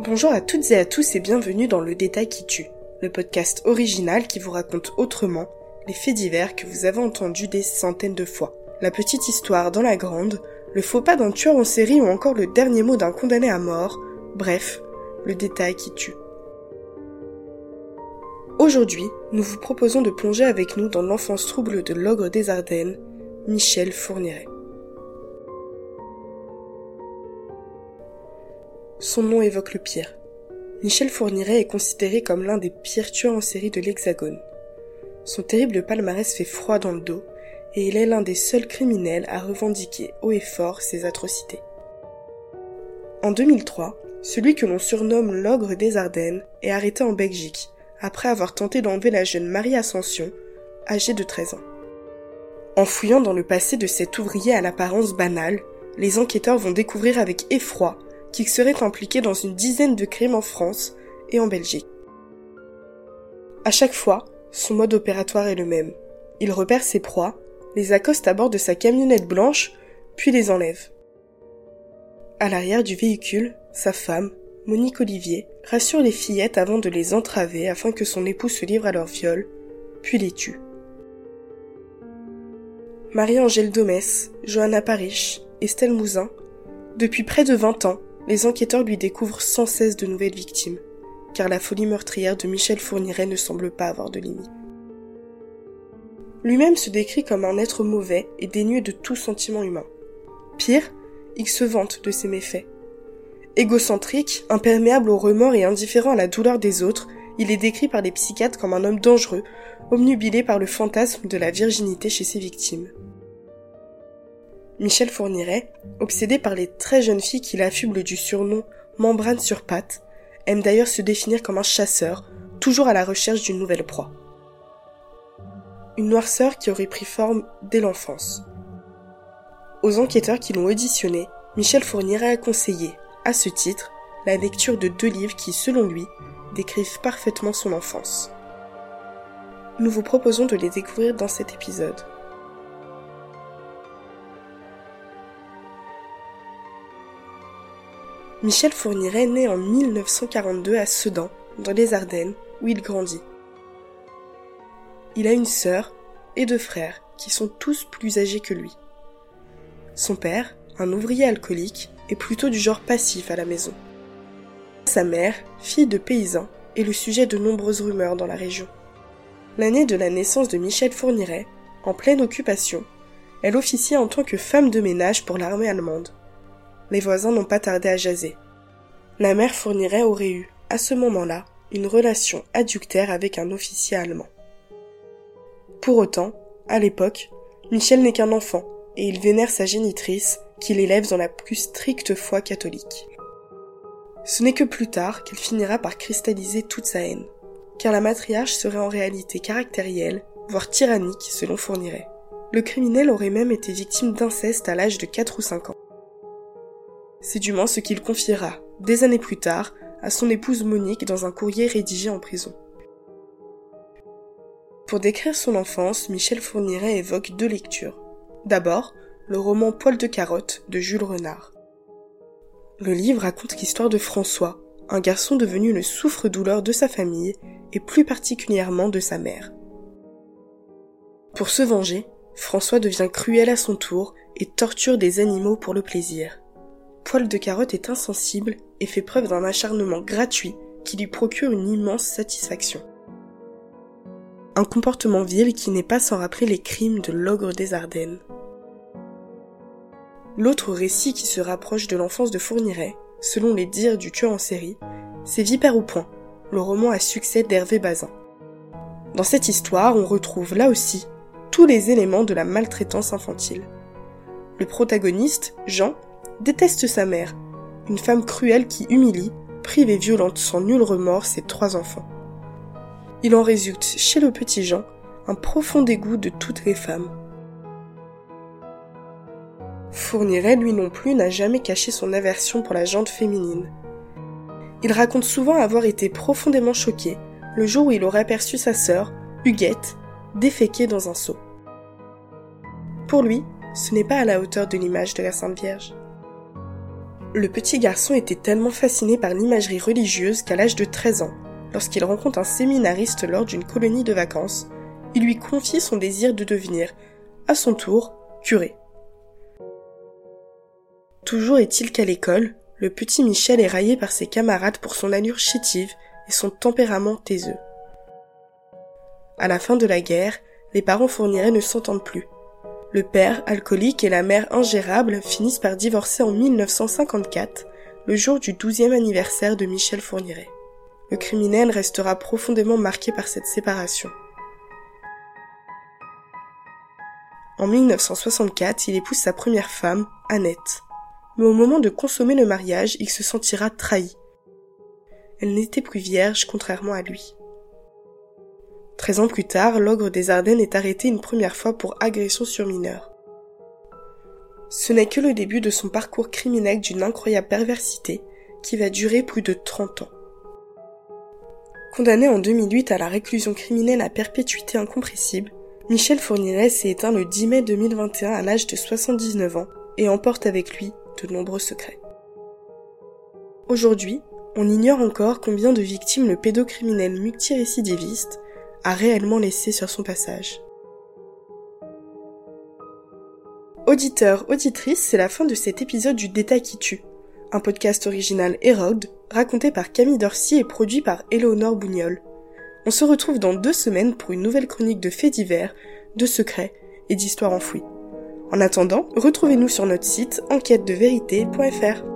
Bonjour à toutes et à tous et bienvenue dans Le Détail qui tue, le podcast original qui vous raconte autrement les faits divers que vous avez entendus des centaines de fois. La petite histoire dans la grande, le faux pas d'un tueur en série ou encore le dernier mot d'un condamné à mort, bref, le détail qui tue. Aujourd'hui, nous vous proposons de plonger avec nous dans l'enfance trouble de l'ogre des Ardennes, Michel Fourniret. Son nom évoque le pire. Michel Fourniret est considéré comme l'un des pires tueurs en série de l'Hexagone. Son terrible palmarès fait froid dans le dos, et il est l'un des seuls criminels à revendiquer haut et fort ses atrocités. En 2003, celui que l'on surnomme l'ogre des Ardennes est arrêté en Belgique, après avoir tenté d'enlever la jeune Marie Ascension, âgée de 13 ans. En fouillant dans le passé de cet ouvrier à l'apparence banale, les enquêteurs vont découvrir avec effroi qu'il serait impliqué dans une dizaine de crimes en France et en Belgique. À chaque fois, son mode opératoire est le même. Il repère ses proies, les accoste à bord de sa camionnette blanche, puis les enlève. À l'arrière du véhicule, sa femme, Monique Olivier, rassure les fillettes avant de les entraver afin que son époux se livre à leur viol, puis les tue. Marie-Angèle Domès, Johanna Parich, Estelle Mouzin, depuis près de 20 ans, les enquêteurs lui découvrent sans cesse de nouvelles victimes, car la folie meurtrière de Michel Fourniret ne semble pas avoir de limite. Lui-même se décrit comme un être mauvais et dénué de tout sentiment humain. Pire, il se vante de ses méfaits. Égocentrique, imperméable au remords et indifférent à la douleur des autres, il est décrit par les psychiatres comme un homme dangereux, omnubilé par le fantasme de la virginité chez ses victimes. Michel Fourniret, obsédé par les très jeunes filles qu'il affuble du surnom membrane sur patte, aime d'ailleurs se définir comme un chasseur, toujours à la recherche d'une nouvelle proie. Une noirceur qui aurait pris forme dès l'enfance. Aux enquêteurs qui l'ont auditionné, Michel Fourniret a conseillé, à ce titre, la lecture de deux livres qui, selon lui, décrivent parfaitement son enfance. Nous vous proposons de les découvrir dans cet épisode. Michel Fourniret naît en 1942 à Sedan, dans les Ardennes, où il grandit. Il a une sœur et deux frères, qui sont tous plus âgés que lui. Son père, un ouvrier alcoolique, est plutôt du genre passif à la maison. Sa mère, fille de paysan, est le sujet de nombreuses rumeurs dans la région. L'année de la naissance de Michel Fourniret, en pleine occupation, elle officie en tant que femme de ménage pour l'armée allemande les voisins n'ont pas tardé à jaser. La mère Fourniret aurait eu, à ce moment-là, une relation adductaire avec un officier allemand. Pour autant, à l'époque, Michel n'est qu'un enfant, et il vénère sa génitrice, qu'il élève dans la plus stricte foi catholique. Ce n'est que plus tard qu'il finira par cristalliser toute sa haine, car la matriarche serait en réalité caractérielle, voire tyrannique selon Fourniret. Le criminel aurait même été victime d'inceste à l'âge de 4 ou 5 ans. C'est du moins ce qu'il confiera, des années plus tard, à son épouse Monique dans un courrier rédigé en prison. Pour décrire son enfance, Michel Fourniret évoque deux lectures. D'abord, le roman Poil de carotte de Jules Renard. Le livre raconte l'histoire de François, un garçon devenu le souffre-douleur de sa famille et plus particulièrement de sa mère. Pour se venger, François devient cruel à son tour et torture des animaux pour le plaisir. De Carotte est insensible et fait preuve d'un acharnement gratuit qui lui procure une immense satisfaction. Un comportement vil qui n'est pas sans rappeler les crimes de l'ogre des Ardennes. L'autre récit qui se rapproche de l'enfance de Fourniret, selon les dires du tueur en série, c'est Vipère au point, le roman à succès d'Hervé Bazin. Dans cette histoire, on retrouve là aussi tous les éléments de la maltraitance infantile. Le protagoniste, Jean, déteste sa mère, une femme cruelle qui humilie, prive et violente sans nul remords ses trois enfants. Il en résulte chez le petit Jean un profond dégoût de toutes les femmes. Fourniret, lui non plus, n'a jamais caché son aversion pour la jante féminine. Il raconte souvent avoir été profondément choqué le jour où il aurait aperçu sa sœur, Huguette, déféquée dans un seau. Pour lui, ce n'est pas à la hauteur de l'image de la Sainte Vierge. Le petit garçon était tellement fasciné par l'imagerie religieuse qu'à l'âge de 13 ans, lorsqu'il rencontre un séminariste lors d'une colonie de vacances, il lui confie son désir de devenir, à son tour, curé. Toujours est-il qu'à l'école, le petit Michel est raillé par ses camarades pour son allure chétive et son tempérament taiseux. À la fin de la guerre, les parents fournirait ne s'entendent plus. Le père, alcoolique, et la mère ingérable finissent par divorcer en 1954, le jour du douzième anniversaire de Michel Fourniret. Le criminel restera profondément marqué par cette séparation. En 1964, il épouse sa première femme, Annette. Mais au moment de consommer le mariage, il se sentira trahi. Elle n'était plus vierge, contrairement à lui. Treize ans plus tard, l'ogre des Ardennes est arrêté une première fois pour agression sur mineur. Ce n'est que le début de son parcours criminel d'une incroyable perversité qui va durer plus de 30 ans. Condamné en 2008 à la réclusion criminelle à perpétuité incompressible, Michel Fourniret s'est éteint le 10 mai 2021 à l'âge de 79 ans et emporte avec lui de nombreux secrets. Aujourd'hui, on ignore encore combien de victimes le pédocriminel multirécidiviste a réellement laissé sur son passage. Auditeurs, auditrices, c'est la fin de cet épisode du Détail qui tue, un podcast original Hérode, raconté par Camille Dorcy et produit par Éléonore Bougnol. On se retrouve dans deux semaines pour une nouvelle chronique de faits divers, de secrets et d'histoires enfouies. En attendant, retrouvez-nous sur notre site enquête-de-vérité.fr.